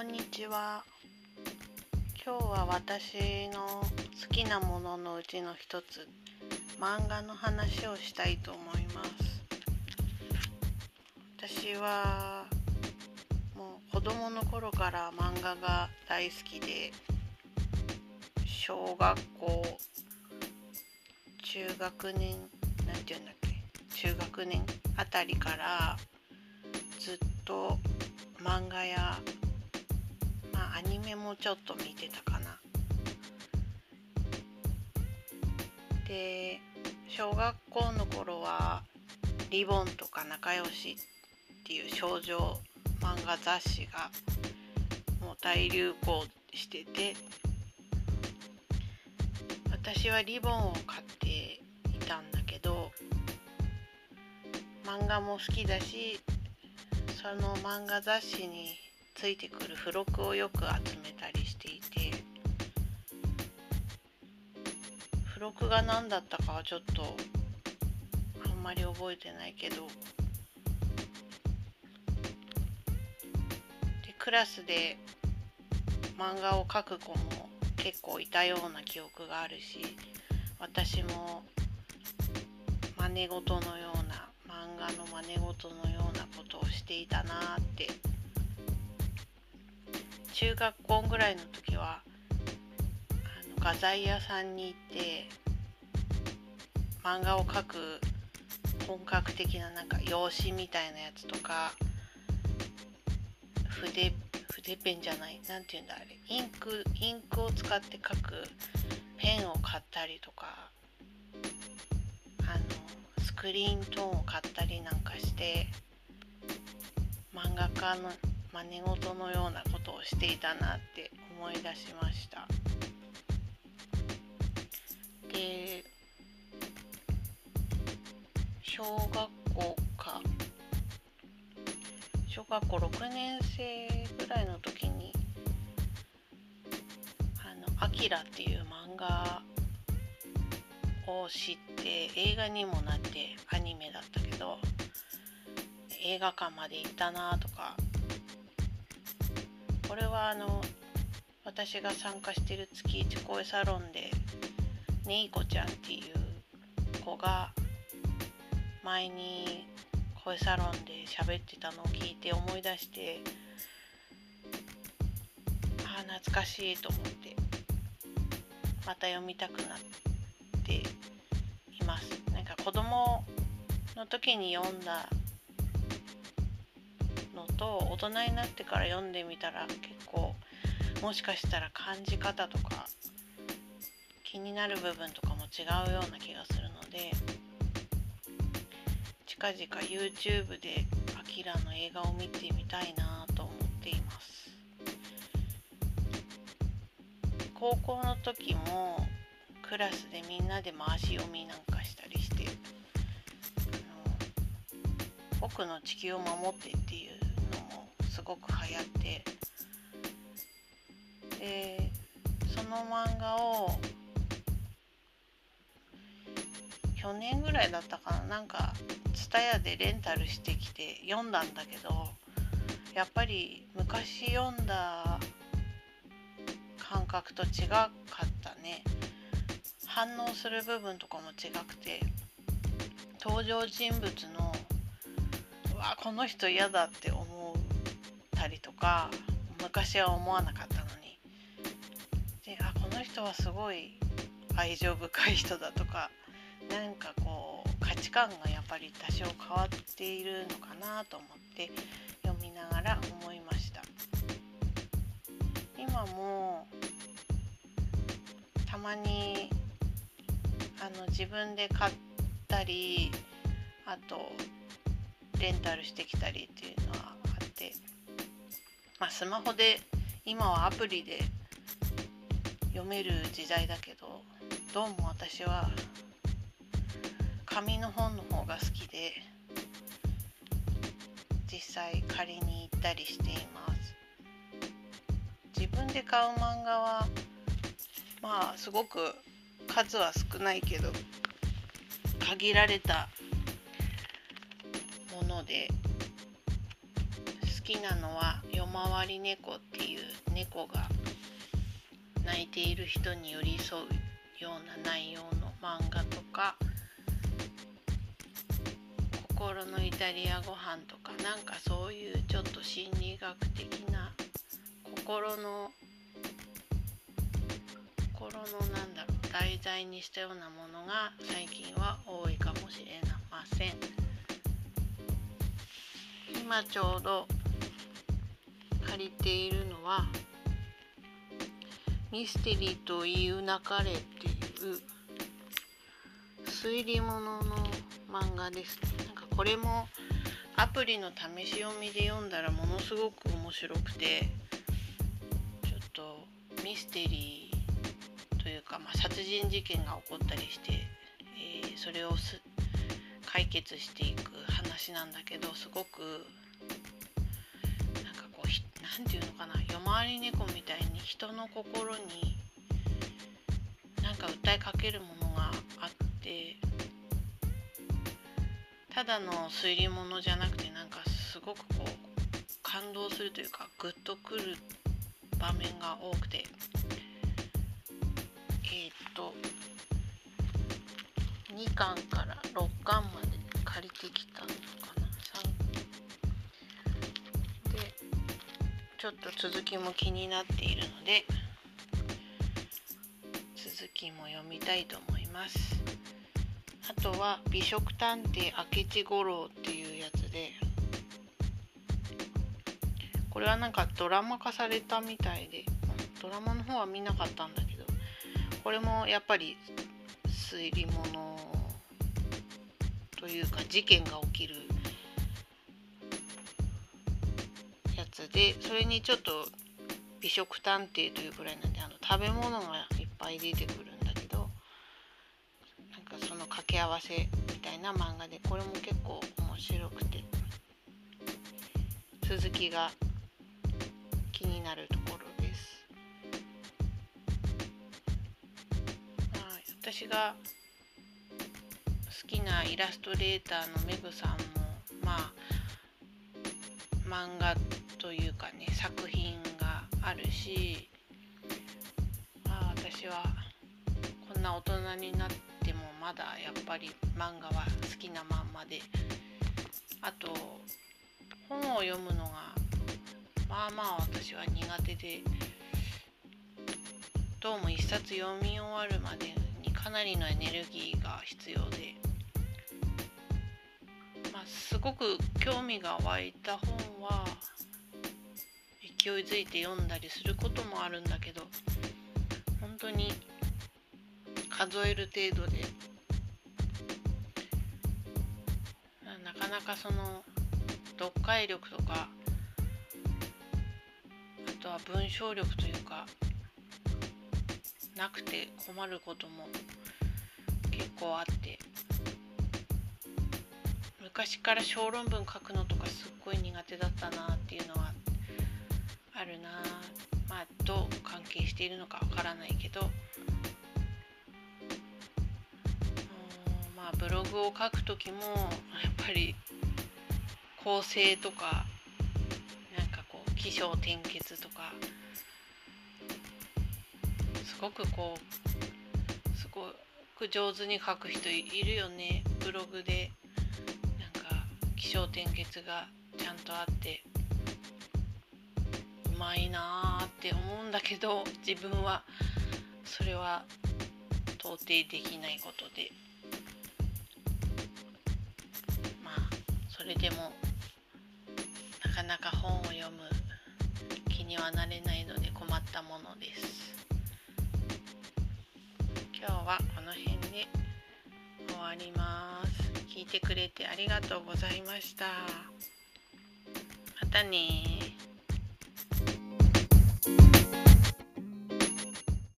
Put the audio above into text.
こんにちは。今日は私の好きなもののうちの一つ漫画の話をしたいと思います。私はもう子供の頃から漫画が大好きで小学校中学年なんて言うんだっけ中学年あたりからずっと漫画やアニメもちょっと見てたかな。で小学校の頃は「リボン」とか「仲良し」っていう少女漫画雑誌がもう大流行してて私はリボンを買っていたんだけど漫画も好きだしその漫画雑誌についてくる付録をよく集めたりしていて付録が何だったかはちょっとあんまり覚えてないけどでクラスで漫画を描く子も結構いたような記憶があるし私も真似事のような漫画の真似事のようなことをしていたなって中学校ぐらいの時はあの画材屋さんに行って漫画を描く本格的ななんか用紙みたいなやつとか筆筆ペンじゃない何て言うんだあれインクインクを使って描くペンを買ったりとかあのスクリーントーンを買ったりなんかして漫画家の真似事のようなことをしていたなって思い出しました。で小学校か。小学校6年生ぐらいの時に「あのアキラっていう漫画を知って映画にもなってアニメだったけど映画館まで行ったなとかこれはあの私が参加してる月一声サロンでねいこちゃんっていう子が前に声サロンで喋ってたのを聞いて思い出してああ懐かしいと思ってまた読みたくなっています。なんか子供の時に読んだのと大人になってから読んでみたら結構もしかしたら感じ方とか気になる部分とかも違うような気がするので近々 YouTube でアキラの映画を見てみたいなと思っています。高校の時もクラスでみんなで回し読みなんかしたりして僕の地球を守ってっていうすごく流行って。でその漫画を去年ぐらいだったかな。なんか TSUTAYA でレンタルしてきて読んだんだけどやっぱり昔読んだ感覚と違かったね。反応する部分とかも違くて登場人物のうわこの人嫌だって思うったりとか昔は思わなかったのに。であこの人はすごい愛情深い人だとかなんかこう価値観がやっぱり多少変わっているのかなと思って読みながら思いました。今もたまにあの自分で買ったりあとレンタルしてきたりっていうのはあって。まあスマホで今はアプリで読める時代だけどどうも私は紙の本の方が好きで実際借りに行ったりしています。自分で買う漫画はまあすごく数は少ないけど限られたものできなのは「夜回り猫」っていう猫が泣いている人に寄り添うような内容の漫画とか「心のイタリアご飯とかなんかそういうちょっと心理学的な心の心のなんだろう題材にしたようなものが最近は多いかもしれません。今ちょうど借りているのはミステリーと言うなかれっていう推理ものの漫画です。ねなんかこれもアプリの試し読みで読んだらものすごく面白くてちょっとミステリーというか、まあ、殺人事件が起こったりして、えー、それを解決していく話なんだけどすごく何て言うのかな夜回り猫みたいに人の心になんか訴えかけるものがあってただの推理物じゃなくてなんかすごくこう感動するというかグッとくる場面が多くて。えっと2巻から6巻まで借りてきたのかな。ちょっと続きも気になっているので続きも読みたいと思います。あとは美食探偵明智五郎っていうやつでこれはなんかドラマ化されたみたいでドラマの方は見なかったんだけどこれもやっぱり推理物というか事件が起きるつでそれにちょっと美食探偵というぐらいなんであの食べ物がいっぱい出てくるんだけどなんかその掛け合わせみたいな漫画でこれも結構面白くて続きが気になるところです。私が好きなイラストレーターのメグさんもまあ漫画ね作品があるし、まあ、私はこんな大人になってもまだやっぱり漫画は好きなまんまで。あと本を読むのがまあまあ私は苦手でどうも一冊読み終わるまでにかなりのエネルギーが必要で、まあ、すごく興味が湧いた本は勢いづいて読んだりすることもあるんだけど本当に数える程度でなかなかその読解力とかあとは文章力というかなくて困ることも結構あって昔から小論文書くのとかすっごい苦手だったなっていうのはあってあるな。まあどう関係しているのかわからないけど。まあブログを書く時もやっぱり構成とかなんかこう起承転結とかすごくこうすごく上手に書く人いるよね。ブログでなんか起承転結がちゃんとあって。まいなーって思うんだけど自分はそれは到底できないことで。まあそれでもなかなか本を読む気にはなれないので困ったものです。今日はこの辺で終わります。聞いてくれてありがとうございました。またね